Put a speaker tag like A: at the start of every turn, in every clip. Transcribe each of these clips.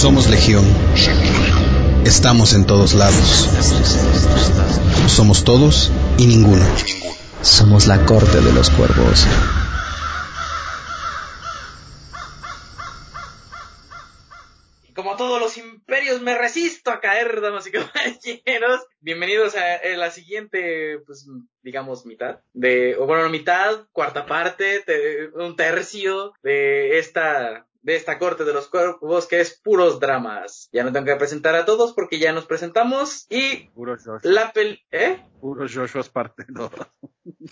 A: Somos Legión. Estamos en todos lados. Somos todos y ninguno.
B: Somos la corte de los cuervos.
C: Y como todos los imperios me resisto a caer, damas y caballeros. Bienvenidos a, a la siguiente, pues, digamos, mitad de, o bueno, mitad, cuarta parte, te- un tercio de esta de esta corte de los cuervos que es puros dramas. Ya no tengo que presentar a todos porque ya nos presentamos y
D: Puro
C: la pel... ¿Eh?
D: Puro Joshua es parte 2.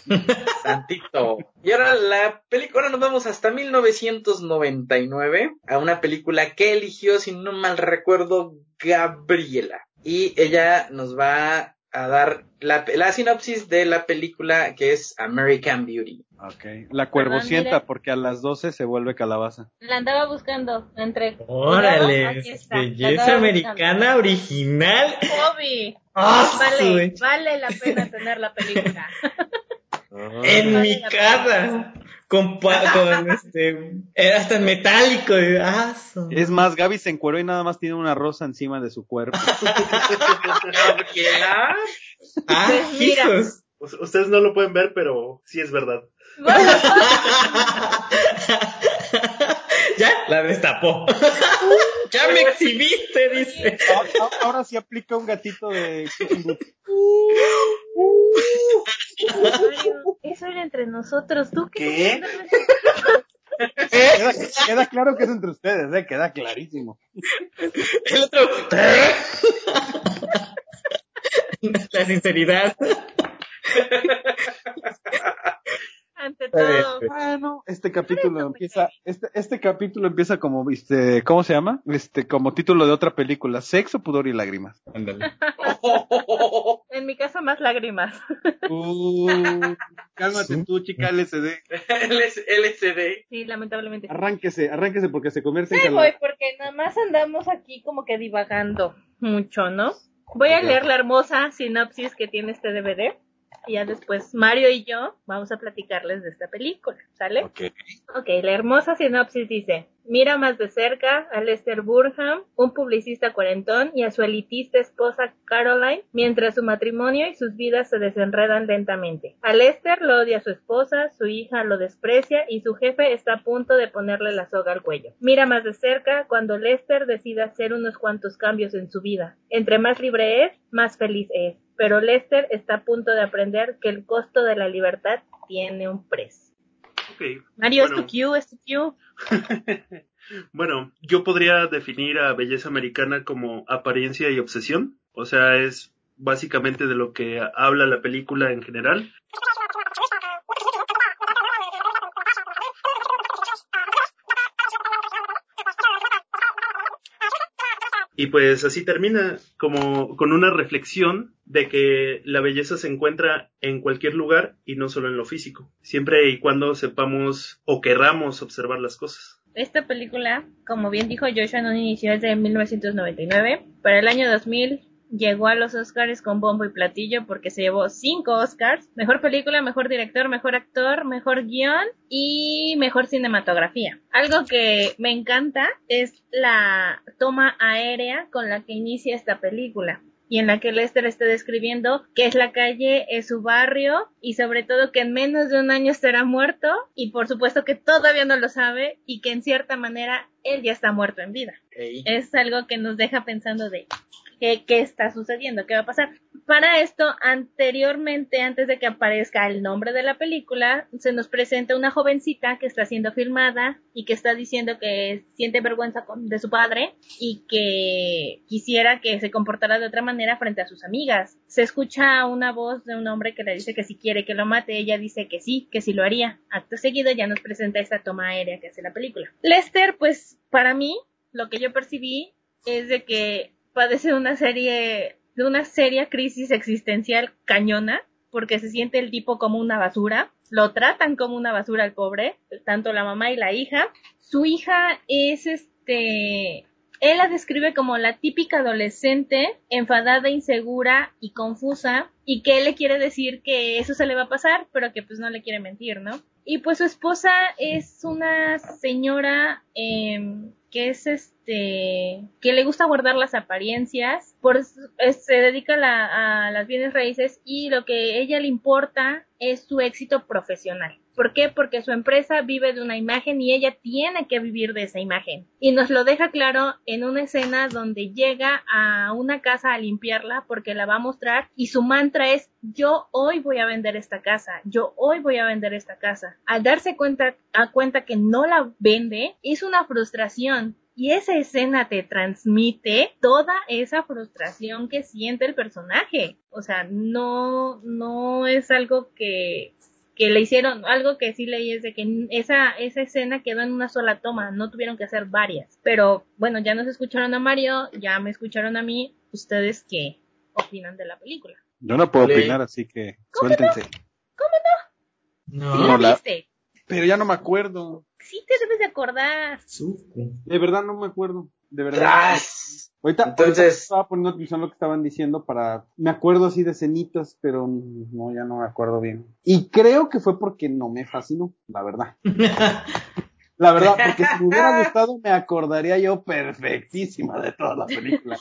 C: Tantito. Y ahora la película, ahora nos vamos hasta 1999 a una película que eligió, si no mal recuerdo, Gabriela. Y ella nos va a dar la, la sinopsis de la película que es American Beauty.
D: Ok. La cuervocienta,
E: mire.
D: porque a las 12 se vuelve calabaza.
E: La andaba buscando entre.
F: Órale, belleza
E: andaba
F: americana original.
E: buscando. Obi.
F: ¡Ah,
E: Vale,
F: su-
E: vale la pena tener la película.
F: En
E: Vale
F: mi casa. Con, con este. Era hasta metálico. y- Ah,
D: Es más, Gaby se encueró y nada más tiene una rosa encima de su cuerpo.
F: Ah,
E: mira.
F: hijos.
G: Ustedes no lo pueden ver, pero sí es verdad.
F: Ya la destapó. ya me exhibiste, dice.
D: A- a- Ahora sí aplica un gatito de...
E: Eso era entre nosotros. ¿Tú qué?
G: ¿Qué?
D: Queda, queda claro que es entre ustedes, ¿eh? Queda clarísimo.
F: El otro. La sinceridad.
E: Ante todo.
D: Bueno, este capítulo empieza, este, este capítulo empieza como, este, ¿cómo se llama? Este, como título de otra película, Sexo, Pudor y Lágrimas.
F: Ándale.
E: En mi casa más lágrimas.
D: Uh, cálmate tú, chica LCD.
C: LS- LCD.
E: Sí, lamentablemente.
D: Arránquese, arránquese porque se convierte en
E: Sí,
D: calabaza.
E: voy, porque nada más andamos aquí como que divagando mucho, ¿no? Voy a leer la hermosa sinopsis que tiene este DVD. Y ya después Mario y yo vamos a platicarles de esta película, ¿sale?
D: Ok.
E: Ok, la hermosa sinopsis dice, mira más de cerca a Lester Burham, un publicista cuarentón, y a su elitista esposa Caroline, mientras su matrimonio y sus vidas se desenredan lentamente. A Lester lo odia su esposa, su hija lo desprecia y su jefe está a punto de ponerle la soga al cuello. Mira más de cerca cuando Lester decide hacer unos cuantos cambios en su vida. Entre más libre es, más feliz es. Pero Lester está a punto de aprender que el costo de la libertad tiene un precio. Mario,
G: Bueno.
E: es tu cue, es tu cue.
G: Bueno, yo podría definir a belleza americana como apariencia y obsesión. O sea, es básicamente de lo que habla la película en general. Y pues así termina como con una reflexión de que la belleza se encuentra en cualquier lugar y no solo en lo físico, siempre y cuando sepamos o querramos observar las cosas.
E: Esta película, como bien dijo Joshua en un inicio, es de 1999. Para el año 2000 llegó a los Oscars con bombo y platillo porque se llevó cinco Oscars. Mejor película, mejor director, mejor actor, mejor guion y mejor cinematografía. Algo que me encanta es la toma aérea con la que inicia esta película y en la que Lester está describiendo qué es la calle, es su barrio y sobre todo que en menos de un año estará muerto y por supuesto que todavía no lo sabe y que en cierta manera él ya está muerto en vida. Es algo que nos deja pensando de qué, qué está sucediendo, qué va a pasar. Para esto, anteriormente, antes de que aparezca el nombre de la película, se nos presenta una jovencita que está siendo filmada y que está diciendo que siente vergüenza de su padre y que quisiera que se comportara de otra manera frente a sus amigas. Se escucha una voz de un hombre que le dice que si quiere que lo mate, ella dice que sí, que sí lo haría. Acto seguido ya nos presenta esta toma aérea que hace la película. Lester, pues para mí, lo que yo percibí es de que padece una serie, de una seria crisis existencial cañona, porque se siente el tipo como una basura, lo tratan como una basura al pobre, tanto la mamá y la hija. Su hija es este, él la describe como la típica adolescente, enfadada, insegura y confusa, y que él le quiere decir que eso se le va a pasar, pero que pues no le quiere mentir, ¿no? Y pues su esposa es una señora eh, que es que le gusta guardar las apariencias, por se dedica a las bienes raíces y lo que a ella le importa es su éxito profesional. ¿Por qué? Porque su empresa vive de una imagen y ella tiene que vivir de esa imagen. Y nos lo deja claro en una escena donde llega a una casa a limpiarla porque la va a mostrar y su mantra es yo hoy voy a vender esta casa, yo hoy voy a vender esta casa. Al darse cuenta, a cuenta que no la vende, es una frustración. Y esa escena te transmite toda esa frustración que siente el personaje. O sea, no, no es algo que, que le hicieron, algo que sí leí es de que esa, esa escena quedó en una sola toma, no tuvieron que hacer varias. Pero bueno, ya nos escucharon a Mario, ya me escucharon a mí, ustedes qué opinan de la película.
D: Yo no puedo opinar, así que suéltense.
E: ¿Sí
F: No,
E: la
D: la-
E: viste?
D: Pero ya no me acuerdo.
E: Sí te debes de acordar.
F: supe.
D: De verdad no me acuerdo. De verdad.
C: Tras.
D: Ahorita,
C: Entonces-
D: ahorita estaba poniendo atención a lo que estaban diciendo para... Me acuerdo así de cenitas, pero no, ya no me acuerdo bien. Y creo que fue porque no me fascinó, la verdad. La verdad, porque si me hubiera gustado me acordaría yo perfectísima de toda la película.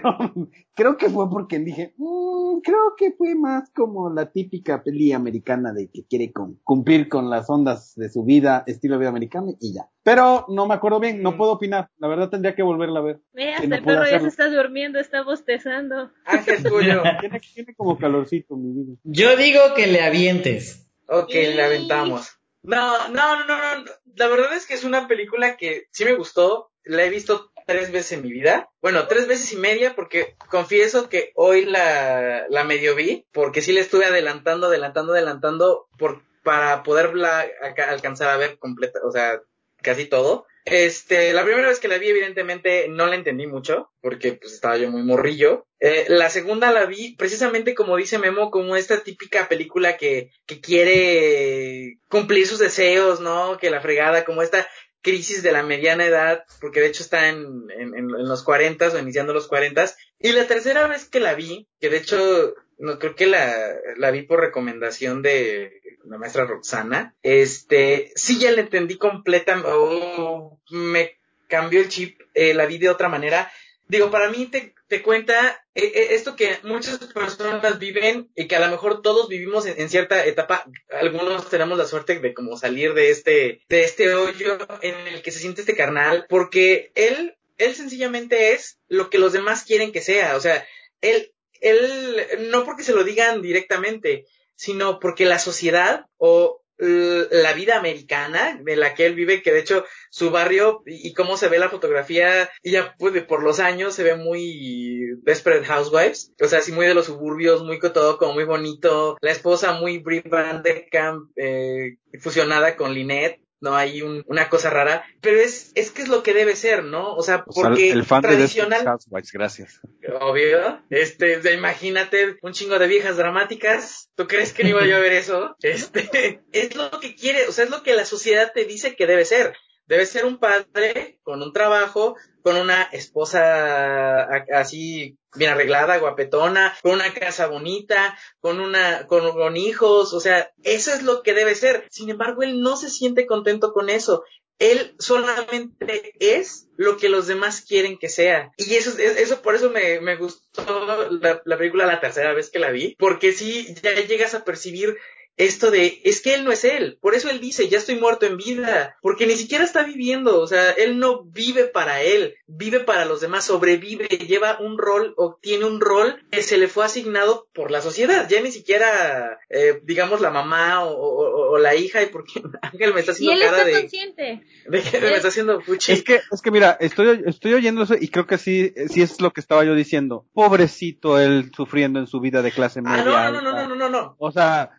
D: Pero creo que fue porque dije, "Mm, creo que fue más como la típica peli americana de que quiere cum- cumplir con las ondas de su vida, estilo vida americana y ya. Pero no me acuerdo bien, no puedo opinar. La verdad tendría que volverla a ver.
E: Ve,
D: Que
E: hasta
D: no
E: el perro ya se está durmiendo, está bostezando.
C: Ángel tuyo.
D: Tiene, tiene como calorcito mi vida.
F: Yo digo que le avientes.
C: Ok,
E: Y-
C: le aventamos. No, no, no, no, no. La verdad es que es una película que sí me gustó. La he visto tres veces en mi vida. Bueno, tres veces y media porque confieso que hoy la, la medio vi porque sí le estuve adelantando, adelantando, adelantando por, para poderla alca- alcanzar a ver completa, o sea, casi todo. Este, la primera vez que la vi, evidentemente, no la entendí mucho, porque pues estaba yo muy morrillo. Eh, la segunda la vi precisamente como dice Memo, como esta típica película que, que quiere cumplir sus deseos, ¿no? Que la fregada, como esta crisis de la mediana edad, porque de hecho está en, en, en- los cuarentas o iniciando los cuarentas. Y la tercera vez que la vi, que de hecho no creo que la, la vi por recomendación de la maestra Roxana, este, sí ya la entendí completa, o me cambió el chip, eh, la vi de otra manera. Digo, para mí te, te cuenta eh, eh, esto que muchas personas viven y que a lo mejor todos vivimos en, cierta etapa. Algunos tenemos la suerte de como salir de este, de este hoyo en el que se siente este carnal, porque él, él sencillamente es lo que los demás quieren que sea. O sea, él, él, no porque se lo digan directamente, sino porque la sociedad o la vida americana de la que él vive, que de hecho su barrio y, cómo se ve la fotografía, ya pues, por los años se ve muy Desperate Housewives, o sea, así muy de los suburbios, muy todo como muy bonito, la esposa muy Brie Van de Camp, eh, fusionada con Lynette, no hay un- una cosa rara, pero es, es que es lo que debe ser, ¿no? O sea,
D: O sea,
C: porque
D: el fan de
C: tradicional,
D: Housewives, gracias.
C: obvio, este, imagínate un chingo de viejas dramáticas, ¿tú crees que no iba yo a ver eso? Este, es lo que quiere, o sea, es lo que la sociedad te dice que debe ser. Debe ser un padre con un trabajo, con una esposa así bien arreglada, guapetona, con una casa bonita, con una, con, con hijos, o sea, eso es lo que debe ser. Sin embargo, él no se siente contento con eso. Él solamente es lo que los demás quieren que sea. Y eso, es- eso por eso me, me gustó la, la película la tercera vez que la vi, porque sí, ya llegas a percibir esto de, es que él no es él, por eso él dice, ya estoy muerto en vida, porque ni siquiera está viviendo, o sea, él no vive para él, vive para los demás, sobrevive, lleva un rol o tiene un rol que se le fue asignado por la sociedad, ya ni siquiera, eh, digamos, la mamá o, o- o la hija, y porque Ángel me está
E: Y
C: haciendo
E: él
C: cara
E: está
C: de,
E: consciente.
C: de que me está haciendo fuchi.
D: Es que, es que mira, estoy, estoy oyendo eso y creo que sí, sí es lo que estaba yo diciendo. Pobrecito él sufriendo en su vida de clase media.
C: Ah, no, no, no, no, no, no, no.
D: O sea,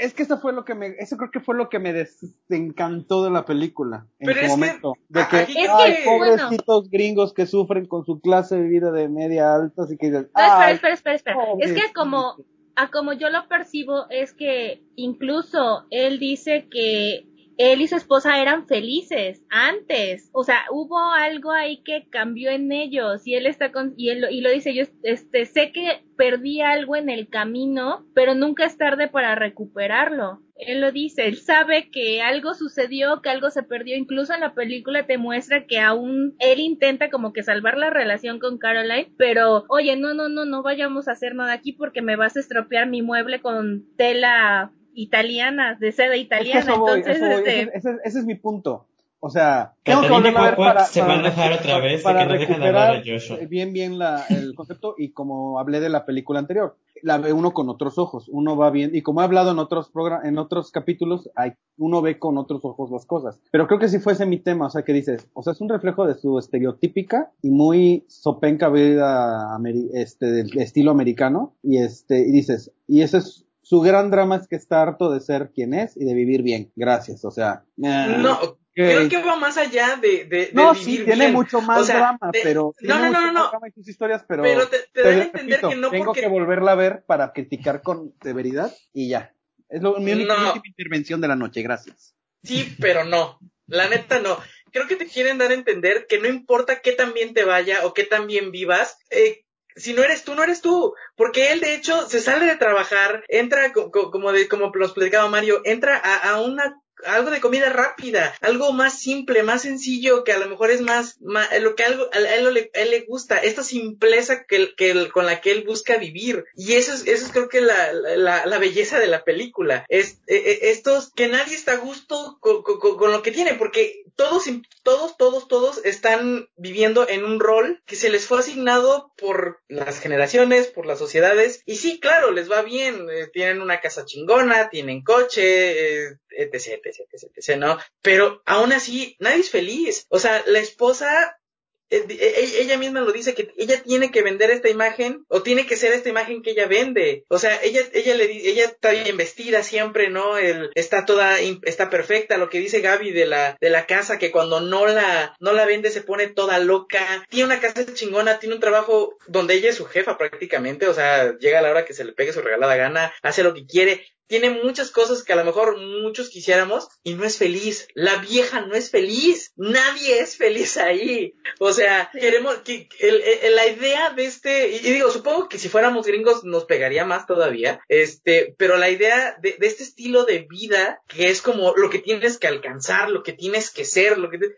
D: es que eso fue lo que me, eso creo que fue lo que me desencantó de la película en
C: Pero
D: su
C: es que-
D: momento. de que,
E: Es
D: ay,
E: que,
D: pobrecitos gringos que sufren con su clase de vida de media alta, así que dices,
E: No, espera,
D: ay,
E: espera, espera, espera. Es que como, a como yo lo percibo, es que incluso él dice que él y su esposa eran felices antes. O sea, hubo algo ahí que cambió en ellos y él está con, y él y lo dice, yo este, sé que perdí algo en el camino, pero nunca es tarde para recuperarlo. Él lo dice, él sabe que algo sucedió, que algo se perdió. Incluso en la película te muestra que aún él intenta como que salvar la relación con Caroline, pero oye, no, no, no, no vayamos a hacer nada aquí porque me vas a estropear mi mueble con tela italiana, de seda
D: Es que
E: italiana.
D: eso voy,
E: Entonces,
D: eso voy,
E: este,
D: ese, ese- ese es mi punto. O sea, tengo que
F: Catalina
D: volverla a ver
F: Cuacuac
D: para,
F: se va a
D: para
F: enojar
D: recu-
F: otra vez
D: para
F: que no
D: recuperar
F: de Joshua.
D: bien bien la, el concepto y como hablé de la película anterior, la ve uno con otros ojos, uno va bien y como he hablado en otros en otros capítulos, hay, uno ve con otros ojos las cosas. Pero creo que si fuese mi tema, o sea, que dices, o sea, es un reflejo de su estereotípica y muy sopenca vida este del estilo americano y este y dices, y ese es su gran drama es que está harto de ser quien es y de vivir bien. Gracias, o sea. eh,
C: No, creo que va más allá de, de, de
D: No,
C: vivir
D: sí, tiene
C: bien.
D: mucho más
C: O sea,
D: drama,
C: de-
D: pero.
C: No, no, no, no,
D: drama en sus historias, pero.
C: Pero te, te a entender
D: repito,
C: que no
D: tengo
C: porque...
D: que volverla a ver para criticar con severidad y ya. Es lo, mi única
C: No.
D: última intervención de la noche, gracias.
C: Sí, pero no. La neta no. Creo que te quieren dar a entender que no importa qué tan bien te vaya o qué tan bien vivas, eh, si no eres tú, no eres tú. Porque él, de hecho, se sale de trabajar, entra, co- co- como, de, como los platicaba Mario, entra a, una algo de comida rápida, algo más simple, más sencillo, que a lo mejor es más, más lo que algo, a él, le, gusta, esta simpleza que, que, con la que él busca vivir. Y eso es, eso es creo que la, la, belleza de la película. Es, eh, estos, que nadie está a gusto con, lo que tiene, porque todos, todos, todos, todos están viviendo en un rol que se les fue asignado por las generaciones, por las sociedades. Y sí, claro, les va bien, eh, tienen una casa chingona, tienen coche, eh, etc, etc, etc, etc, ¿no? Pero aún así, nadie es feliz. O sea, la esposa ella misma lo dice que ella tiene que vender esta imagen o tiene que ser esta imagen que ella vende. O sea, ella ella le ella está bien vestida siempre, ¿no? El, está toda está perfecta, lo que dice Gaby de la de la casa que cuando no la no la vende se pone toda loca. Tiene una casa chingona, tiene un trabajo donde ella es su jefa prácticamente, o sea, llega la hora que se le pegue su regalada gana, hace lo que quiere, tiene muchas cosas que a lo mejor muchos quisiéramos y no es feliz. La vieja no es feliz. Nadie es feliz ahí. O sea, queremos que el, el, la idea de este, y, y, digo, supongo que si fuéramos gringos nos pegaría más todavía, este, pero la idea de, de, este estilo de vida que es como lo que tienes que alcanzar, lo que tienes que ser, lo que te,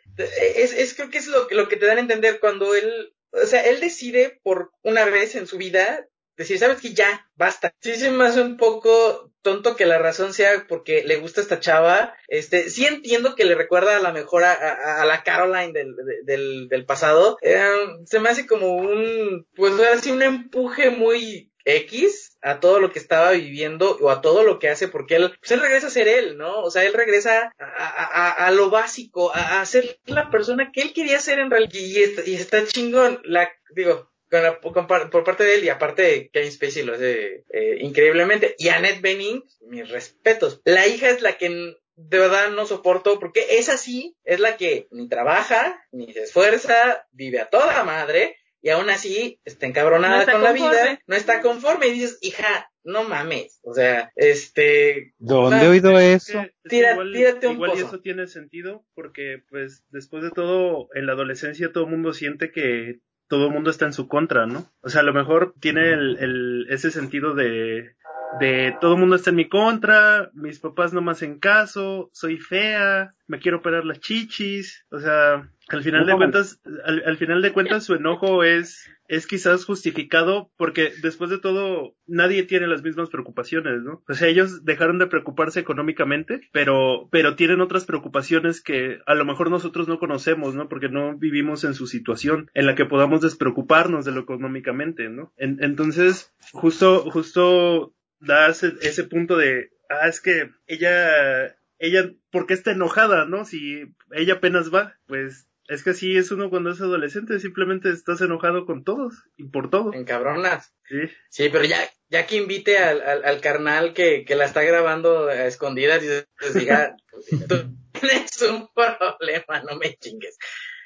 C: es, es creo que es lo, lo que te dan a entender cuando él, o sea, él decide por una vez en su vida decir, sabes que ya, basta. Sí se me hace un poco tonto que la razón sea porque le gusta esta chava. Este, sí entiendo que le recuerda a la mejor a, a, a la Caroline del, del, del pasado. Eh, se me hace como un, pues así un empuje muy X a todo lo que estaba viviendo o a todo lo que hace porque él, pues él regresa a ser él, ¿no? O sea, él regresa a, a, a lo básico, a, a, ser la persona que él quería ser en realidad y está, y está chingón, la, digo, con la, con, por parte de él y aparte de Kevin Spacey lo hace eh, increíblemente. Y Annette Bening mis respetos. La hija es la que de verdad no soporto porque es así es la que ni trabaja ni se esfuerza vive a toda madre y aún así está encabronada
E: No está
C: con la vida no está conforme. Y dices hija no mames o sea este
D: ¿Dónde he oído
G: Es
D: eso?
C: Tira-
G: igual,
C: tírate un
G: igual y eso tiene sentido porque pues después de todo en la adolescencia todo el mundo siente que todo el mundo está en su contra, ¿no? O sea, a lo mejor tiene el, el- ese sentido de, de todo el mundo está en mi contra, mis papás no me hacen caso, soy fea, me quiero operar las chichis, o sea, al final de cuentas, al, al final de cuentas su enojo es, es quizás justificado porque después de todo nadie tiene las mismas preocupaciones, ¿no? O sea, ellos dejaron de preocuparse económicamente, pero, pero tienen otras preocupaciones que a lo mejor nosotros no conocemos, ¿no? Porque no vivimos en su situación en la que podamos despreocuparnos de lo económicamente, ¿no? En- entonces, justo, justo da ese, ese punto de, ah, es que ella, ella, ¿por qué está enojada, no? Si ella apenas va, pues es que así es uno cuando es adolescente, simplemente estás enojado con todos y por todo.
C: encabronas
G: Sí.
C: Sí, pero ya, ya que invite al, al, al carnal que, que la está grabando a escondidas y les diga, tú tienes un problema, no me chingues.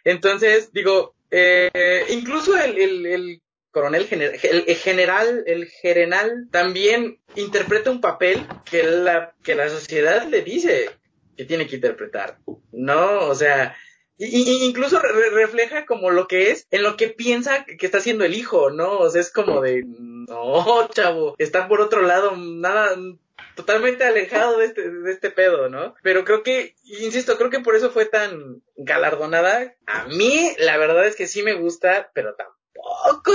C: Entonces, digo, eh, incluso el, el, el coronel general, el, general, el general también interpreta un papel que la, que la sociedad le dice. que tiene que interpretar, ¿no? O sea, incluso refleja como lo que es en lo que piensa que está haciendo el hijo, ¿no? O sea, es como de, no, chavo, está por otro lado, nada, totalmente alejado de este, de este pedo, ¿no? Pero creo que, insisto, creo que por eso fue tan galardonada. A mí, la verdad es que sí me gusta, pero tampoco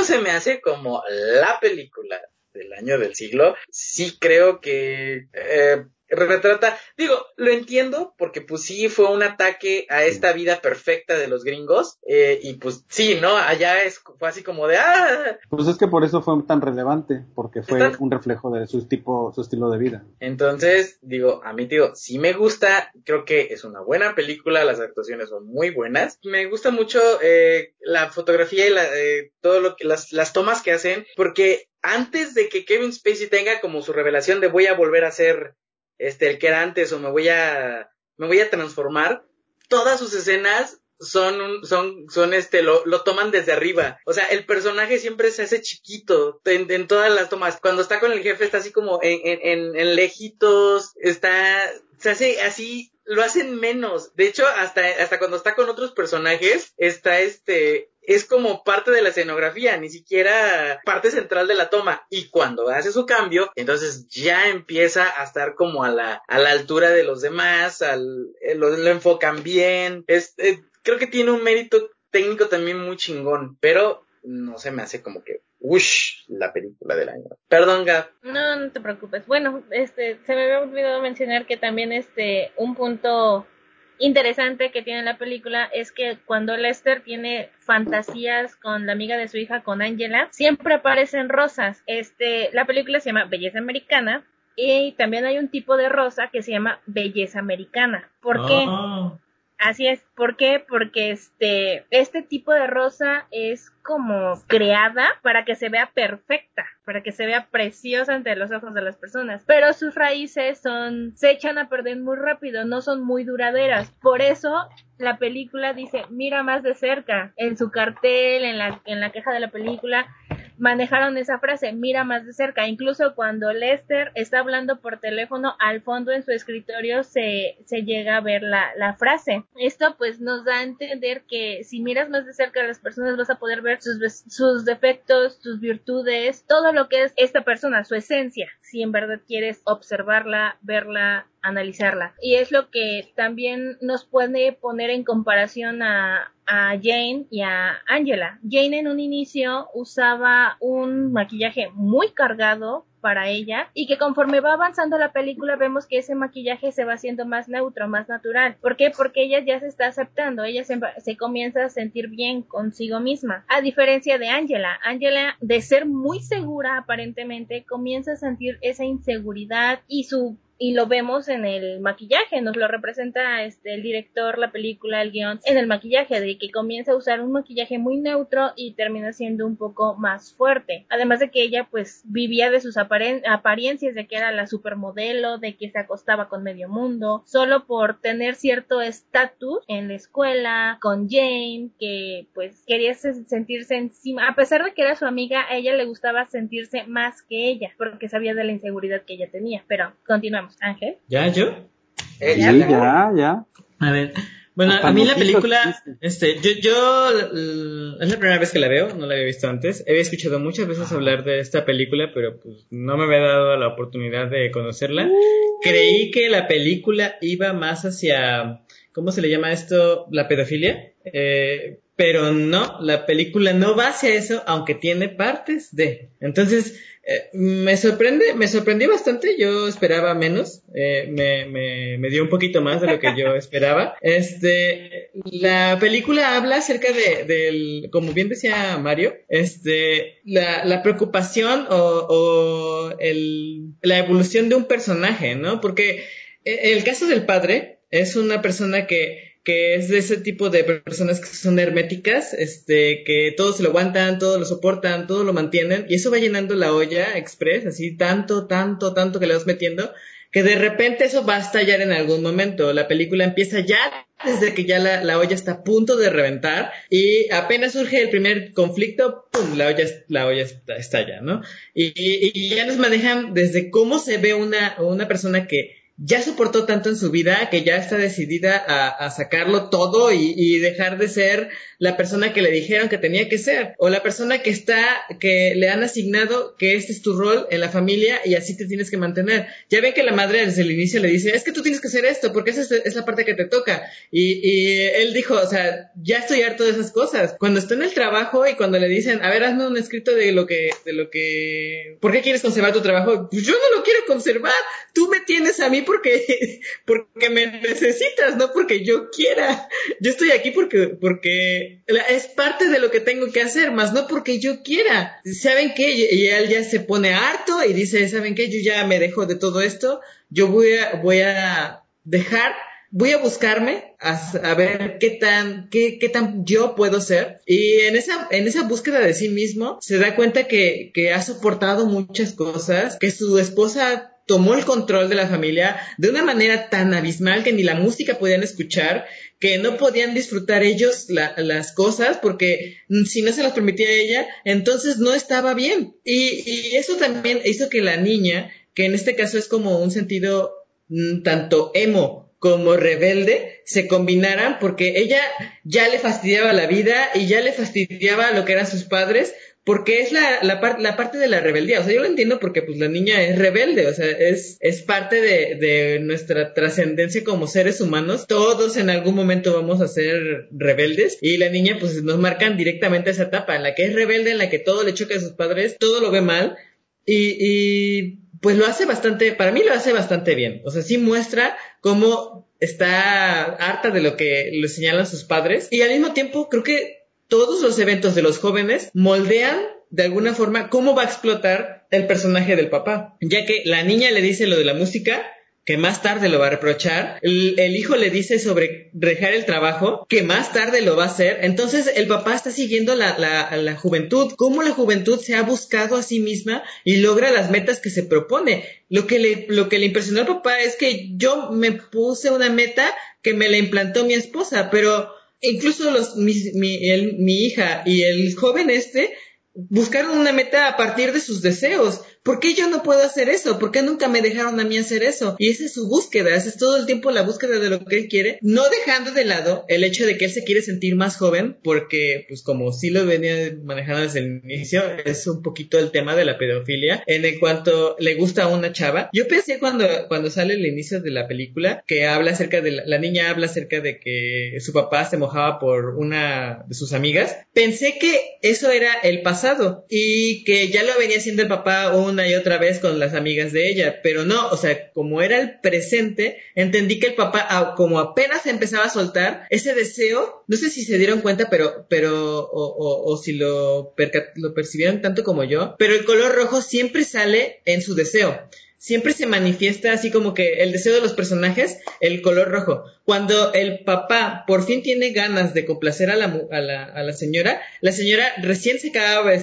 C: se me hace como la película del año del siglo. Sí creo que eh, retrata, digo, lo entiendo porque pues sí fue un ataque a esta vida perfecta de los gringos eh, y pues sí, ¿no? Allá es, fue así como de, ah.
D: Pues es que por eso fue tan relevante, porque fue un reflejo de su tipo, su estilo de vida.
C: Entonces, digo, a mí, digo, sí me gusta, creo que es una buena película, las actuaciones son muy buenas. Me gusta mucho eh, la fotografía y la, eh, todo lo que, las, las tomas que hacen, porque antes de que Kevin Spacey tenga como su revelación de voy a volver a ser este, el que era antes o me voy a, me voy a transformar, todas sus escenas son, son, son este, lo, lo toman desde arriba. O sea, el personaje siempre se hace chiquito en, en todas las tomas. Cuando está con el jefe está así como en, en, en lejitos, está, se hace así lo hacen menos. De hecho, hasta, hasta cuando está con otros personajes, está este, es como parte de la escenografía, ni siquiera parte central de la toma. Y cuando hace su cambio, entonces ya empieza a estar como a la, a la altura de los demás, al, eh, lo, enfocan bien. Es, eh, creo que tiene un mérito técnico también muy chingón, pero no se me hace como que Ush, la película del año. Perdón, Gab.
E: No, no te preocupes. Bueno, este, se me había olvidado mencionar que también este, un punto interesante que tiene la película es que cuando Lester tiene fantasías con la amiga de su hija, con Angela, siempre aparecen rosas. Este, la película se llama Belleza Americana y también hay un tipo de rosa que se llama Belleza Americana. ¿Por qué? Ah. Así es. ¿Por qué? Porque este, este tipo de rosa es como creada para que se vea perfecta, para que se vea preciosa ante los ojos de las personas. Pero sus raíces son, se echan a perder muy rápido, no son muy duraderas. Por eso la película dice, mira más de cerca. En su cartel, en la, en la queja de la película, manejaron esa frase, mira más de cerca. Incluso cuando Lester está hablando por teléfono, al fondo en su escritorio se, se llega a ver la, la frase. Esto pues nos da a entender que si miras más de cerca a las personas vas a poder ver sus, sus defectos, sus virtudes, todo lo que es esta persona, su esencia, si en verdad quieres observarla, verla, analizarla. Y es lo que también nos puede poner en comparación a, a Jane y a Angela. Jane en un inicio usaba un maquillaje muy cargado para ella y que conforme va avanzando la película vemos que ese maquillaje se va haciendo más neutro, más natural. ¿Por qué? Porque ella ya se está aceptando, ella se, se comienza a sentir bien consigo misma. A diferencia de Angela, Angela de ser muy segura aparentemente comienza a sentir esa inseguridad y su y lo vemos en el maquillaje, nos lo representa este el director, la película, el guion, en el maquillaje, de que comienza a usar un maquillaje muy neutro y termina siendo un poco más fuerte. Además de que ella pues vivía de sus apariencias, de que era la supermodelo, de que se acostaba con medio mundo, solo por tener cierto estatus en la escuela, con Jane, que pues quería sentirse encima, a pesar de que era su amiga, a ella le gustaba sentirse más que ella, porque sabía de la inseguridad que ella tenía. Pero continuamos. Ángel.
F: ¿Ya yo?
D: Eh, ya, ya, ya.
F: A ver. Bueno, a mí la película, este, yo, yo, es la primera vez que la veo, no la había visto antes. He escuchado muchas veces hablar de esta película, pero pues no me había dado la oportunidad de conocerla. Creí que la película iba más hacia, ¿cómo se le llama esto? La pedofilia. Eh, pero no, la película no va hacia eso, aunque tiene partes de. Entonces, eh, me sorprende, me sorprendió bastante, yo esperaba menos, eh, me, me, me, dio un poquito más de lo que yo esperaba. Este, la película habla acerca de, del, como bien decía Mario, este, la, la preocupación o, o el, la evolución de un personaje, ¿no? Porque eh, el caso del padre es una persona que que es de ese tipo de personas que son herméticas, este, que todo se lo aguantan, todo lo soportan, todo lo mantienen, y eso va llenando la olla express, así tanto, tanto, tanto que le vas metiendo, que de repente eso va a estallar en algún momento. La película empieza ya desde que ya la, la olla está a punto de reventar y apenas surge el primer conflicto, ¡pum! La olla, la olla estalla, ¿no? Y, y, ya nos manejan desde cómo se ve una, una persona que ya soportó tanto en su vida que ya está decidida a, sacarlo todo y, dejar de ser la persona que le dijeron que tenía que ser o la persona que está que le han asignado que este es tu rol en la familia y así te tienes que mantener. Ya ven que la madre desde el inicio le dice es que tú tienes que hacer esto porque esa es, la parte que te toca y, él dijo o sea ya estoy harto de esas cosas cuando está en el trabajo y cuando le dicen a ver hazme un escrito de lo que de lo que ¿por qué quieres conservar tu trabajo? Pues yo no lo quiero conservar tú me tienes a mí porque, porque me necesitas, no porque yo quiera. Yo estoy aquí porque, porque es parte de lo que tengo que hacer, más no porque yo quiera. ¿Saben qué? Y él ya se pone harto y dice, ¿saben qué? Yo ya me dejo de todo esto. Yo voy a, voy a dejar voy a buscarme a, ver qué tan, qué, qué, tan yo puedo ser. Y en esa, en esa búsqueda de sí mismo, se da cuenta que, que ha soportado muchas cosas, que su esposa tomó el control de la familia de una manera tan abismal que ni la música podían escuchar, que no podían disfrutar ellos las cosas porque si no se las permitía ella, entonces no estaba bien. Y, y, eso también hizo que la niña, que en este caso es como un sentido mm, tanto emo como rebelde, se combinaran porque ella ya le fastidiaba la vida y ya le fastidiaba lo que eran sus padres, porque es la, la, la, parte de la rebeldía. O sea, yo lo entiendo porque pues la niña es rebelde, o sea, es, es parte de, de nuestra trascendencia como seres humanos. Todos en algún momento vamos a ser rebeldes y la niña pues nos marcan directamente esa etapa en la que es rebelde, en la que todo le choca a sus padres, todo lo ve mal y, y pues lo hace bastante, para mí lo hace bastante bien. O sea, sí muestra cómo está harta de lo que le señalan sus padres y al mismo tiempo creo que todos los eventos de los jóvenes moldean de alguna forma cómo va a explotar el personaje del papá, ya que la niña le dice lo de la música, que más tarde lo va a reprochar, el, hijo le dice sobre dejar el trabajo, que más tarde lo va a hacer, entonces el papá está siguiendo la, la, juventud, cómo la juventud se ha buscado a sí misma y logra las metas que se propone. Lo que le, lo que le impresionó al papá es que yo me puse una meta que me la implantó mi esposa, pero incluso los, mi, mi hija y el joven este buscaron una meta a partir de sus deseos. ¿Por qué yo no puedo hacer eso? ¿Por qué nunca me dejaron a mí hacer eso? Y esa es su búsqueda, esa es todo el tiempo la búsqueda de lo que él quiere, no dejando de lado el hecho de que él se quiere sentir más joven, porque pues como sí lo venía manejando desde el inicio, es un poquito el tema de la pedofilia, en cuanto le gusta a una chava. Yo pensé cuando, cuando sale el inicio de la película, que habla acerca de la, la niña habla acerca de que su papá se mojaba por una de sus amigas, pensé que eso era el pasado y que ya lo venía haciendo el papá un una y otra vez con las amigas de ella, pero no, o sea, como era el presente, entendí que el papá, como apenas empezaba a soltar ese deseo, no sé si se dieron cuenta, pero, pero, o, o, si lo, lo percibieron tanto como yo, pero el color rojo siempre sale en su deseo siempre se manifiesta así como que el deseo de los personajes, el color rojo. Cuando el papá por fin tiene ganas de complacer a la, a la, a la señora, la señora recién se acaba de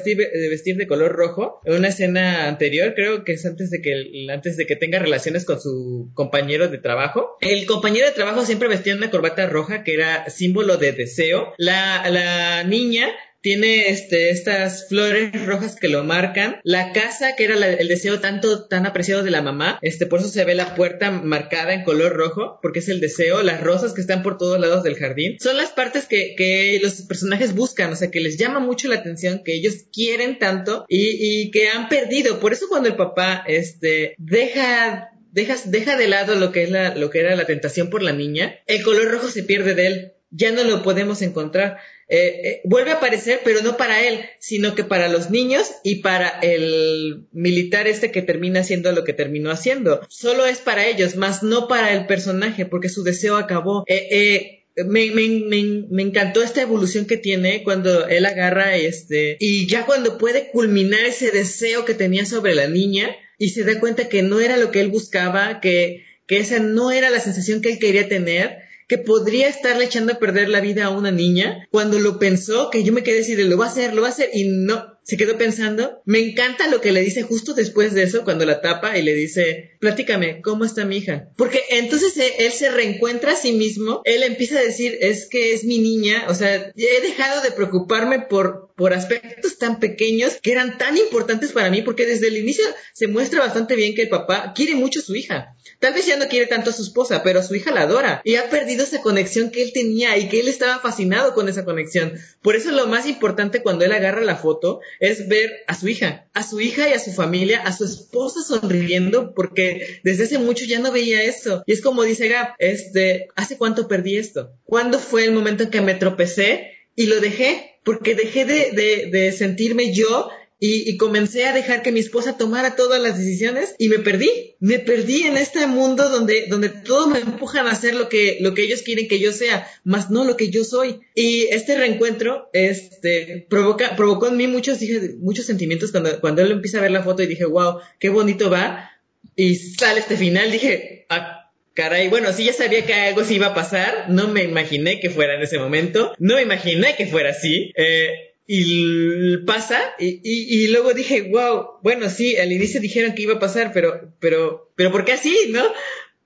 F: vestir, de color rojo en una escena anterior, creo que es antes de que, antes de que tenga relaciones con su compañero de trabajo. El compañero de trabajo siempre vestía una corbata roja que era símbolo de deseo. La, la niña tiene este, estas flores rojas que lo marcan. La casa, que era el deseo tanto, tan apreciado de la mamá, este, por eso se ve la puerta marcada en color rojo, porque es el deseo. Las rosas que están por todos lados del jardín. Son las partes que, que los personajes buscan, o sea, que les llama mucho la atención, que ellos quieren tanto y, y que han perdido. Por eso cuando el papá, este, deja deja, deja de lado lo que es la, lo que era la tentación por la niña, el color rojo se pierde de él. Ya no lo podemos encontrar. Eh, eh, vuelve a aparecer, pero no para él, sino que para los niños y para el militar este que termina haciendo lo que terminó haciendo. Solo es para ellos, más no para el personaje, porque su deseo acabó. Eh, me, me, me, me, encantó esta evolución que tiene cuando él agarra este y ya cuando puede culminar ese deseo que tenía sobre la niña y se da cuenta que no era lo que él buscaba, que, que esa no era la sensación que él quería tener que podría estarle echando a perder la vida a una niña, cuando lo pensó, que yo me quedé decir, lo va a hacer, lo va a hacer, y no, se quedó pensando. Me encanta lo que le dice justo después de eso, cuando la tapa y le dice, platícame, ¿cómo está mi hija? Porque entonces e, él se reencuentra a sí mismo, él empieza a decir, es que es mi niña, o sea, he dejado de preocuparme por, por aspectos tan pequeños que eran tan importantes para mí, porque desde el inicio se muestra bastante bien que el papá quiere mucho a su hija. Tal vez ya no quiere tanto a su esposa, pero su hija la adora y ha perdido esa conexión que él tenía y que él estaba fascinado con esa conexión. Por eso lo más importante cuando él agarra la foto es ver a su hija, a su hija y a su familia, a su esposa sonriendo, porque desde hace mucho ya no veía eso. Y es como dice Gab, este, ¿hace cuánto perdí esto? ¿Cuándo fue el momento en que me tropecé y lo dejé? Porque dejé de, de, sentirme yo y, comencé a dejar que mi esposa tomara todas las decisiones y me perdí. Me perdí en este mundo donde, donde todos me empujan a hacer lo que, lo que ellos quieren que yo sea, más no lo que yo soy. Y este reencuentro, este, provoca, provocó en mí muchos, muchos sentimientos cuando, cuando él empieza a ver la foto y dije, wow, qué bonito va. Y sale este final, dije, ah, caray, bueno, sí ya sabía que algo sí iba a pasar, no me imaginé que fuera en ese momento, no me imaginé que fuera así, eh, y pasa y, y, luego dije, wow, bueno, sí, al inicio dijeron que iba a pasar, pero, pero, pero ¿por qué así, no?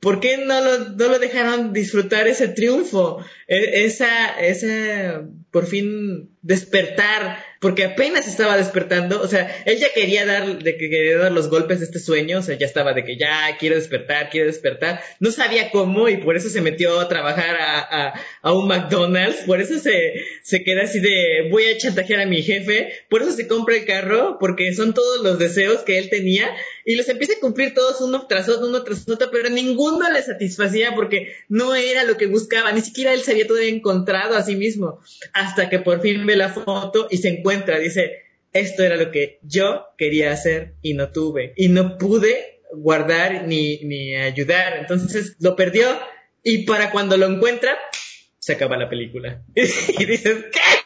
F: ¿Por qué no lo, no lo dejaron disfrutar ese triunfo? E, esa, esa, por fin, despertar, porque apenas estaba despertando, o sea, él ya quería dar, de que quería dar los golpes de este sueño, o sea, ya estaba de que ya quiero despertar, quiero despertar, no sabía cómo y por eso se metió a trabajar a, un McDonald's, por eso se, se queda así de voy a chantajear a mi jefe, por eso se compra el carro, porque son todos los deseos que él tenía y los empieza a cumplir todos uno tras otro, uno tras otro, pero ninguno le satisfacía porque no era lo que buscaba, ni siquiera él se había todavía encontrado a sí mismo, hasta que por fin ve la foto y se encuentra, dice, esto era lo que yo quería hacer y no tuve, y no pude guardar ni, ni ayudar, entonces lo perdió y para cuando lo encuentra, se acaba la película. y dices, ¿qué?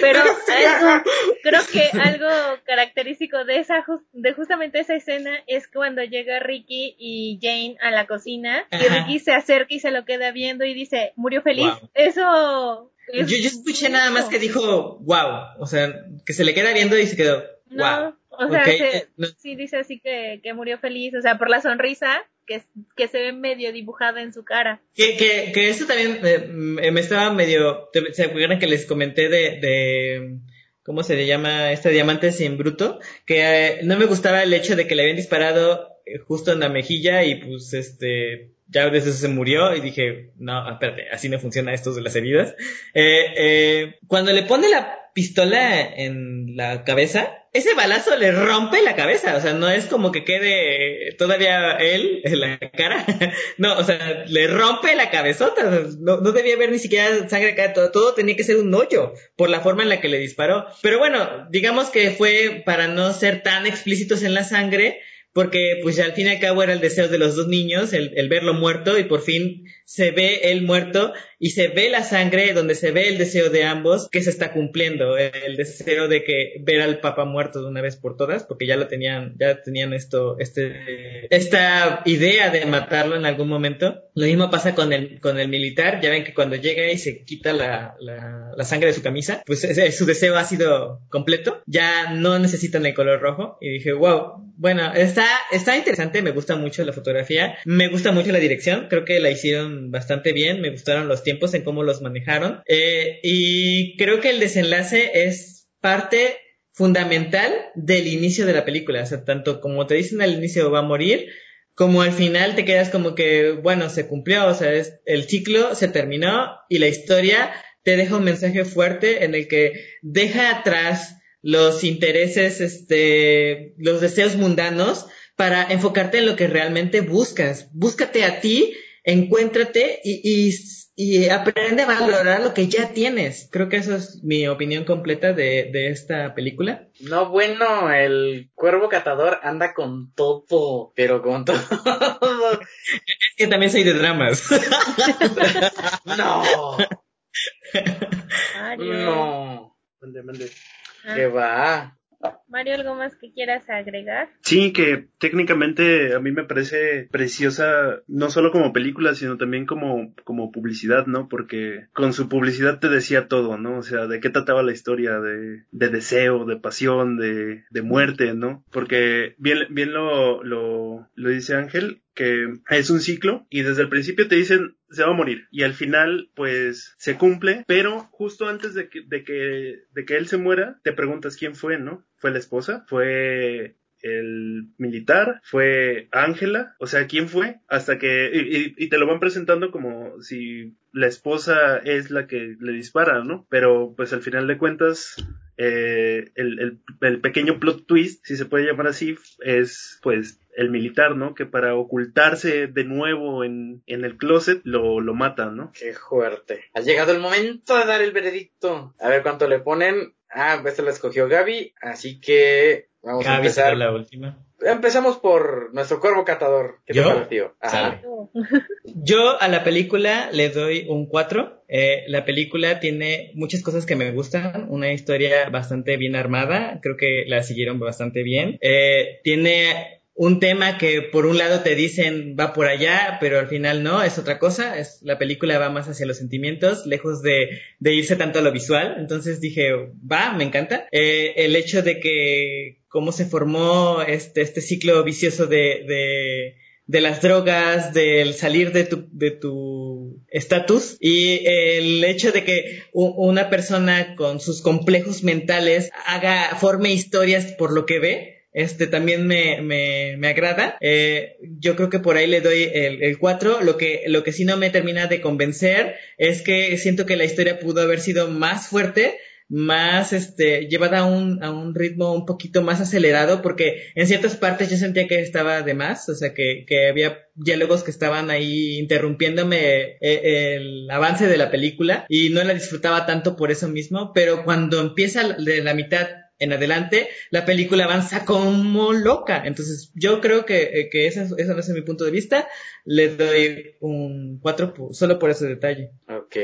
E: Pero algo, creo que algo característico de esa de justamente esa escena es cuando llega Ricky y Jane a la cocina y Ricky se acerca y se lo queda viendo y dice, murió feliz. Eso
F: yo, yo, escuché nada más que dijo, wow, o sea, que se le queda viendo y se quedó, wow.
E: o sea, eh, sí dice así que, que murió feliz, o sea, por la sonrisa que, que se ve medio dibujada en su cara.
F: Que, que, que eso también eh, me estaba medio, ¿se acuerdan que les comenté de, de ¿cómo se le llama? Este diamante sin bruto, que eh, no me gustaba el hecho de que le habían disparado justo en la mejilla y pues este ya desde eso se murió y dije, no, espérate, así no funciona esto de las heridas. Eh, eh, cuando le pone la pistola en la cabeza, ese balazo le rompe la cabeza, o sea, no es como que quede todavía él en la cara, no, o sea, le rompe la cabezota, no, no debía haber ni siquiera sangre acá, todo, todo tenía que ser un hoyo por la forma en la que le disparó. Pero bueno, digamos que fue para no ser tan explícitos en la sangre, porque pues al fin y al cabo era el deseo de los dos niños, el, el verlo muerto y por fin se ve él muerto y se ve la sangre donde se ve el deseo de ambos que se está cumpliendo, el deseo de que ver al papá muerto de una vez por todas, porque ya lo tenían, ya tenían esto, este, esta idea de matarlo en algún momento. Lo mismo pasa con el, con el militar, ya ven que cuando llega y se quita la, la, la sangre de su camisa, pues su deseo ha sido completo, ya no necesitan el color rojo y dije, wow, bueno, está, está interesante, me gusta mucho la fotografía, me gusta mucho la dirección, creo que la hicieron bastante bien, me gustaron los tiempos en cómo los manejaron eh, y creo que el desenlace es parte fundamental del inicio de la película, o sea, tanto como te dicen al inicio va a morir, como al final te quedas como que, bueno, se cumplió, o sea, el ciclo se terminó y la historia te deja un mensaje fuerte en el que deja atrás los intereses, este, los deseos mundanos para enfocarte en lo que realmente buscas. Búscate a ti encuéntrate y, y, aprende a valorar lo que ya tienes. Creo que esa es mi opinión completa de, de esta película.
C: No, bueno, el cuervo catador anda con todo, pero con todo.
F: Es que también soy de dramas.
C: no. No. Mande, mande. ¿Qué va?
E: Mario, ¿algo más que quieras agregar?
G: Sí, que técnicamente a mí me parece preciosa, no solo como película, sino también como, como publicidad, ¿no? Porque con su publicidad te decía todo, ¿no? O sea, de qué trataba la historia, de, de deseo, de pasión, de, de muerte, ¿no? Porque bien, bien lo, lo, lo dice Ángel, que es un ciclo y desde el principio te dicen se va a morir y al final pues se cumple pero justo antes de que, de que, de que él se muera te preguntas quién fue no fue la esposa fue el militar, fue Ángela, o sea, ¿quién fue? Hasta que, y, te lo van presentando como si la esposa es la que le dispara, ¿no? Pero pues al final de cuentas, eh, el, el, el, pequeño plot twist, si se puede llamar así, es pues el militar, ¿no? Que para ocultarse de nuevo en, en el closet lo, lo mata, ¿no?
C: Qué fuerte. Ha llegado el momento de dar el veredicto. A ver cuánto le ponen. Ah, esta la escogió Gaby, así que vamos
F: Gaby
C: a empezar.
F: la última.
C: Empezamos por nuestro cuervo catador. ¿Qué
F: ¿Yo?
C: te pareció? Ajá.
F: Yo a la película le doy un 4. Eh, la película tiene muchas cosas que me gustan, una historia bastante bien armada, creo que la siguieron bastante bien. Eh, tiene un tema que por un lado te dicen va por allá, pero al final no, es otra cosa, es, la película va más hacia los sentimientos, lejos de, irse tanto a lo visual, entonces dije, va, me encanta. Eh, el hecho de que cómo se formó este, este ciclo vicioso de, de, de las drogas, del salir de tu, de tu estatus y el hecho de que una persona con sus complejos mentales haga, forme historias por lo que ve, este también me, me, me agrada. Eh, yo creo que por ahí le doy el, el 4. Lo que, lo que sí no me termina de convencer es que siento que la historia pudo haber sido más fuerte, más este, llevada a un, a un ritmo un poquito más acelerado, porque en ciertas partes yo sentía que estaba de más, o sea, que, que había diálogos que estaban ahí interrumpiéndome eh, el avance de la película y no la disfrutaba tanto por eso mismo, pero cuando empieza de la mitad en adelante, la película avanza como loca. Entonces, yo creo que, que ese, ese es mi punto de vista. Le doy un 4 solo por ese detalle.
C: Ok.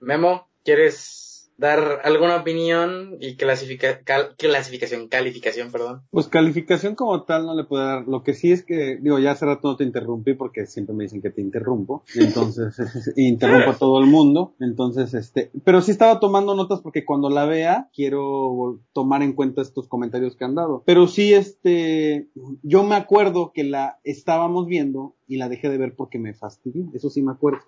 C: Memo, ¿quieres dar alguna opinión y clasifica, cal, clasificación, calificación, perdón?
D: Pues calificación como tal no le puedo dar. Lo que sí es que, digo, ya hace rato no te interrumpí porque siempre me dicen que te interrumpo. Entonces, interrumpo a todo el mundo. Entonces, este, pero sí estaba tomando notas porque cuando la vea quiero tomar en cuenta estos comentarios que han dado. Pero sí, este, yo me acuerdo que la estábamos viendo y la dejé de ver porque me fastidió. Eso sí me acuerdo.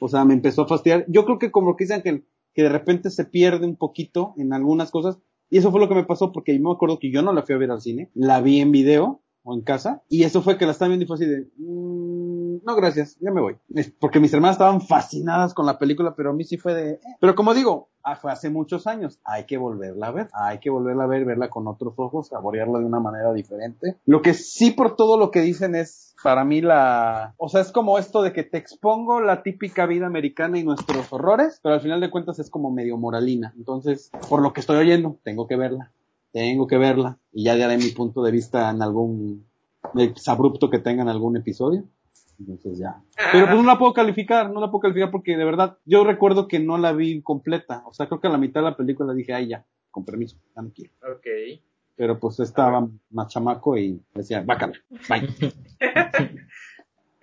D: O sea, me empezó a fastidiar. Yo creo que como lo que dicen que que de repente se pierde un poquito en algunas cosas. Y eso fue lo que me pasó porque yo me acuerdo que yo no la fui a ver al cine, la vi en video o en casa, y eso fue que la estaba viendo y fue así de, mmm, no gracias, ya me voy. Porque mis hermanas estaban fascinadas con la película, pero a mí sí fue de, eh. pero como digo, fue hace muchos años, hay que volverla a ver, hay que volverla a ver, verla con otros ojos, saborearla de una manera diferente. Lo que sí por todo lo que dicen es, para mí la, o sea, es como esto de que te expongo la típica vida americana y nuestros horrores, pero al final de cuentas es como medio moralina. Entonces, por lo que estoy oyendo, tengo que verla tengo que verla y ya daré mi punto de vista en algún abrupto que tenga en algún episodio. Entonces ya. Pero pues no la puedo calificar, no la puedo calificar porque de verdad yo recuerdo que no la vi completa. O sea, creo que a la mitad de la película dije, ay ya, con permiso, ya no quiero.
C: Ok.
D: Pero pues estaba más chamaco y decía, bácala, bye.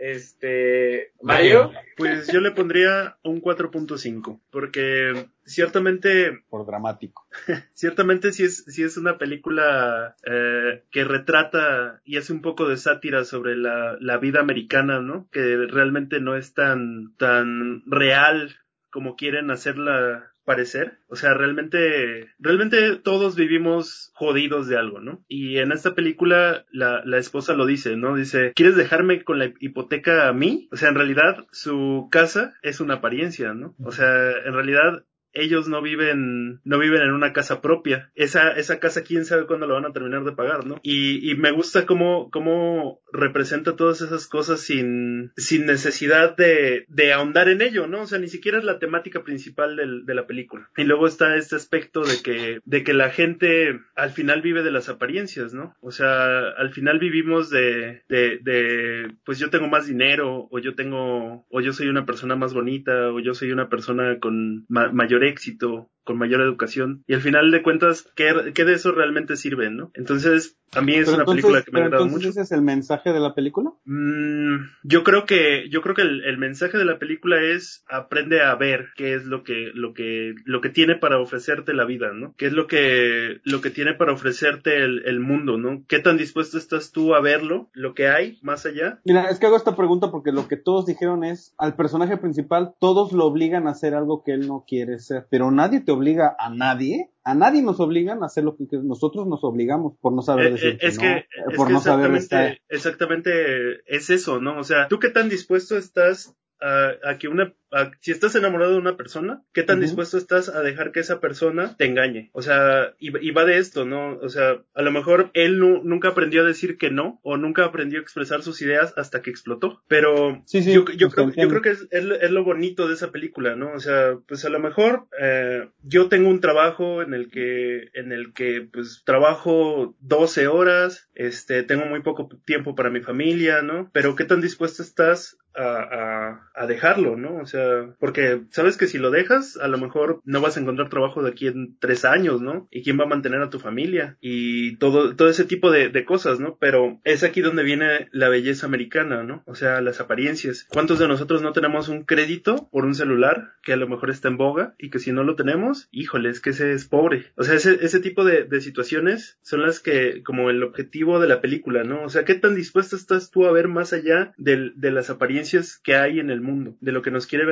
C: Este, Mario.
G: Pues yo le pondría un 4.5, porque ciertamente...
D: Por dramático.
G: ciertamente sí es, sí es una película eh, que retrata y hace un poco de sátira sobre la, la vida americana, ¿no? Que realmente no es tan, tan real como quieren hacerla parecer. O sea, realmente, realmente todos vivimos jodidos de algo, ¿no? Y en esta película la, la esposa lo dice, ¿no? Dice, ¿quieres dejarme con la hipoteca a mí? O sea, en realidad su casa es una apariencia, ¿no? O sea, en realidad ellos no viven, no viven en una casa propia. Esa, esa casa, quién sabe cuándo la van a terminar de pagar, ¿no? Y, y me gusta cómo, cómo representa todas esas cosas sin, sin necesidad de, de ahondar en ello, ¿no? O sea, ni siquiera es la temática principal del, de la película. Y luego está este aspecto de que, de que la gente al final vive de las apariencias, ¿no? O sea, al final vivimos de, de, pues yo tengo más dinero, o yo tengo, o yo soy una persona más bonita, o yo soy una persona con ma mayor éxito con mayor educación y al final de cuentas, ¿qué, qué de eso realmente sirve, no? Entonces, a mí es una película que me agrada mucho.
D: ¿Ese es el mensaje de la película?
G: Mm, yo creo que, yo creo que el, el, mensaje de la película es aprende a ver qué es lo que, lo que, lo que tiene para ofrecerte la vida, ¿no? ¿Qué es lo que, lo que tiene para ofrecerte el, el mundo, ¿no? ¿Qué tan dispuesto estás tú a verlo, lo que hay más allá?
D: Mira, es que hago esta pregunta porque lo que todos dijeron es, al personaje principal, todos lo obligan a hacer algo que él no quiere ser, pero nadie te obliga a nadie a nadie nos obligan a hacer lo que nosotros nos obligamos por no saber
G: eh,
D: decir
G: eh, es
D: que,
G: no, es
D: por
G: que
D: no saber
G: exactamente, exactamente es eso, ¿no? O sea, ¿tú qué tan dispuesto estás a, a que una a, si estás enamorado de una persona, ¿qué tan dispuesto estás a dejar que esa persona te engañe? O sea, y, y va de esto, ¿no? O sea, a lo mejor él nu- nunca aprendió a decir que no, o nunca aprendió a expresar sus ideas hasta que explotó. Pero
D: Sí, sí,
G: yo, yo creo, yo creo que es, es, lo- es lo bonito de esa película, ¿no? O sea, pues a lo mejor eh, yo tengo un trabajo en el que, en el que pues trabajo 12 horas, este, tengo muy poco tiempo para mi familia, ¿no? Pero qué tan dispuesto estás a, a, a dejarlo, ¿no? O sea, porque sabes que si lo dejas, a lo mejor no vas a encontrar trabajo de aquí en tres años, ¿no? ¿Y quién va a mantener a tu familia? Y todo, todo ese tipo de, de cosas, ¿no? Pero es aquí donde viene la belleza americana, ¿no? O sea, las apariencias. ¿Cuántos de nosotros no tenemos un crédito por un celular que a lo mejor está en boga y que si no lo tenemos, híjole, es que ese es pobre. O sea, ese, ese tipo de, de situaciones son las que, como el objetivo de la película, ¿no? O sea, ¿qué tan dispuesto estás tú a ver más allá del- de las apariencias que hay en el mundo? De lo que nos quiere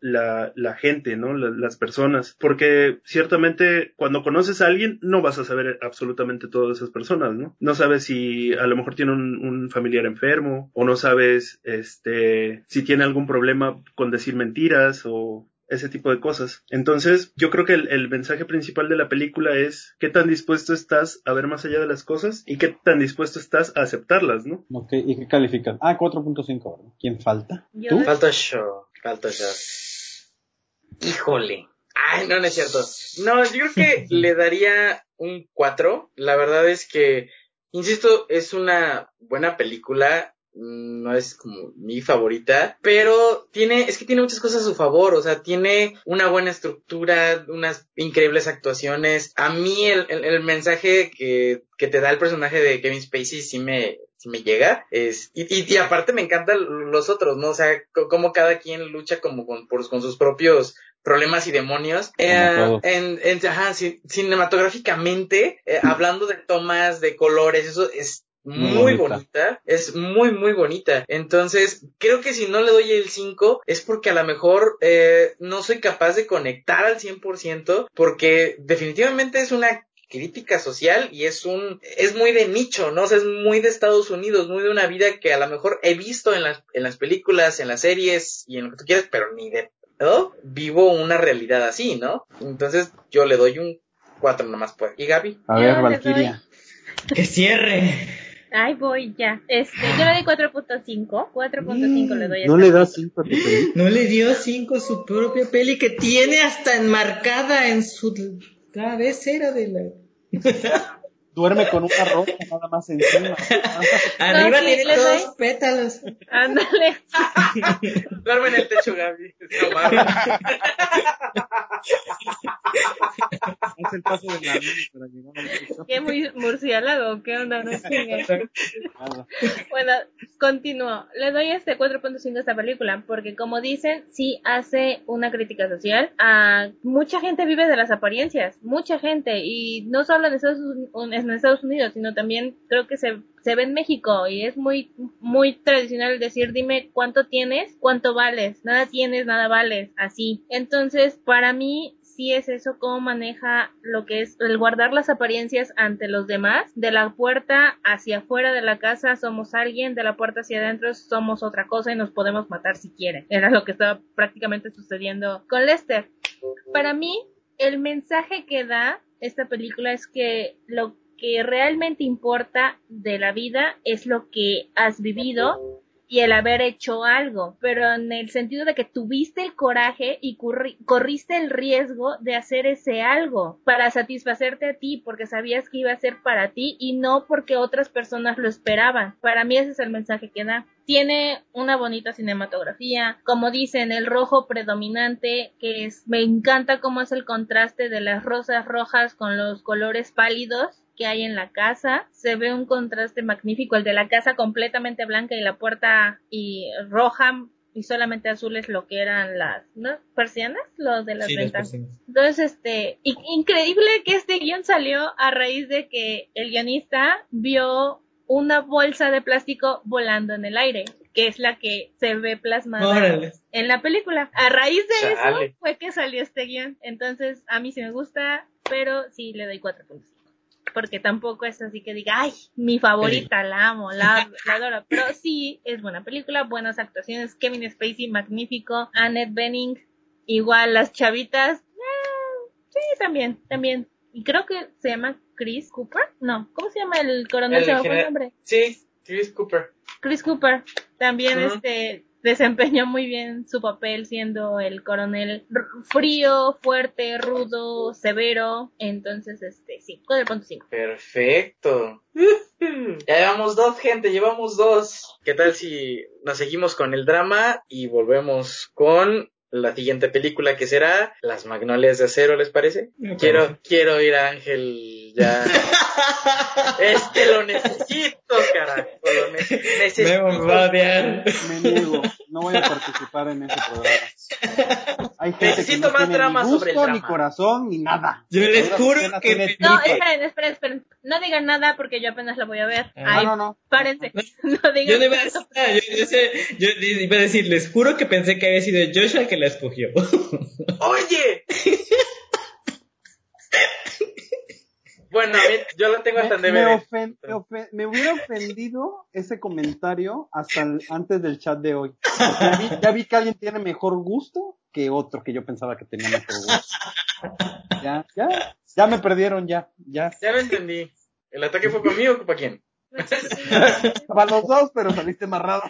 G: la, gente, ¿no? La- las personas. Porque ciertamente cuando conoces a alguien no vas a saber absolutamente todas esas personas, ¿no? No sabes si a lo mejor tiene un, un familiar enfermo o no sabes, este, si tiene algún problema con decir mentiras o ese tipo de cosas. Entonces, yo creo que el, el mensaje principal de la película es qué tan dispuesto estás a ver más allá de las cosas y qué tan dispuesto estás a aceptarlas, ¿no?
D: Ok, ¿y qué califican? Ah, 4.5, ¿verdad? ¿Quién falta?
E: Yo
D: ¿Tú?
C: Falta show, falta show. Híjole. Ay, no, no es cierto. No, yo creo que le daría un 4. La verdad es que, insisto, es una buena película. Mm, No es como mi favorita, pero tiene, es que tiene muchas cosas a su favor, o sea, tiene una buena estructura, unas increíbles actuaciones. A mí el, el, el mensaje que, que te da el personaje de Kevin Spacey sí me, sí me llega. Es, y, y, y aparte me encantan los otros, ¿no? O sea, cómo cada quien lucha como con, por- con sus propios problemas y demonios. Eh, en, en- ajá, ci- cinematográficamente, eh, hablando de tomas, de colores, eso es
D: Muy bonita.
C: bonita. es muy, muy bonita. Entonces, creo que si no le doy el 5 es porque a lo mejor eh, no soy capaz de conectar al 100% porque definitivamente es una crítica social y es un es muy de nicho, ¿no? O sea, es muy de Estados Unidos, muy de una vida que a lo mejor he visto en las en las películas, en las series y en lo que tú quieras, pero ni de pedo vivo una realidad así, ¿no? Entonces, yo le doy un 4 nomás pues. ¿Y Gaby?
D: A ver, Valkyria.
F: Que cierre.
E: Ay, voy ya. Este, yo le doy 4.5. 4.5 le doy a
D: No
E: esta
D: le
E: película.
D: 5 a tu película.
F: No le dio 5 a su propia peli que tiene hasta enmarcada en su cabecera de la...
D: Duerme con una rosa nada más encima.
F: Arriba
E: sí,
F: tiene
E: le
F: todos
E: doy.
F: pétalos.
E: Ándale.
C: Duerme en el techo, Gaby.
D: Es el paso de la para.
E: Qué muy murciélago. ¿Qué onda? No. Bueno, continúo. Le doy este 4.5 a esta película porque como dicen, sí hace una crítica social. Mucha gente vive de las apariencias, mucha gente y no solo en Estados, en Estados Unidos, sino también creo que se se ve en México y es muy muy tradicional decir dime cuánto tienes, cuánto vales, nada tienes, nada vales, así. Entonces, para mí sí es eso cómo maneja lo que es el guardar las apariencias ante los demás. De la puerta hacia afuera de la casa somos alguien, de la puerta hacia adentro somos otra cosa y nos podemos matar si quieren. Era lo que estaba prácticamente sucediendo con Lester. Para mí, el mensaje que da esta película es que lo que realmente importa de la vida es lo que has vivido y el haber hecho algo, pero en el sentido de que tuviste el coraje y corri- corriste el riesgo de hacer ese algo para satisfacerte a ti, porque sabías que iba a ser para ti y no porque otras personas lo esperaban. Para mí ese es el mensaje que da. tiene una bonita cinematografía, como dicen, el rojo predominante, que es, me encanta cómo es el contraste de las rosas rojas con los colores pálidos que hay en la casa. Se ve un contraste magnífico, el de la casa completamente blanca y la puerta y roja y solamente azul es lo que eran las ¿no? persianas, los de las ventas. Entonces, este, increíble que este guion salió a raíz de que el guionista vio una bolsa de plástico volando en el aire, que es la que se ve plasmada en la película. A raíz de eso fue que salió este guion. Entonces, a mí sí me gusta, pero sí le doy cuatro puntos porque tampoco es así que diga, ay, mi favorita, la amo, la, adoro. Pero sí, es buena película, buenas actuaciones, Kevin Spacey, magnífico, Annette Bening, igual las chavitas, eh, sí, también, también. Y creo que se llama Chris Cooper, no, ¿cómo se llama el coronel? El nombre?
C: Sí, Chris Cooper.
E: Chris Cooper, también este desempeñó muy bien su papel siendo el coronel frío, fuerte, rudo, severo. Entonces, este, sí, 4.5.
C: Perfecto. Ya llevamos dos, gente, llevamos dos. ¿Qué tal si nos seguimos con el drama y volvemos con la siguiente película que será Las Magnolias de Acero, ¿les parece? Quiero, quiero ir a Ángel ya. es que lo necesito, carajo. Lo necesito.
D: Me, me niego, no voy a participar en ese programa. Hay gente necesito que no más drama ni gusto, sobre el drama. Ni corazón, ni nada.
F: Yo les juro que...
E: Me... No, esperen, esperen, esperen. No digan nada porque yo apenas la voy a ver. Ah. no, no, no. Párense. No digan
F: yo, no iba a decir, yo, yo, yo, iba a decir, les juro que pensé que había sido Joshua que la escogió.
C: ¡Oye! Bueno, yo lo tengo hasta en DVD.
D: Me, me, hubiera ofendido ese comentario hasta antes del chat de hoy. Ya vi, que alguien tiene mejor gusto que otro que yo pensaba que tenía mejor gusto. Ya, ya, ya me perdieron ya, ya.
C: Ya lo entendí. ¿El ataque fue conmigo o para quién?
D: para los dos, pero saliste amarrado.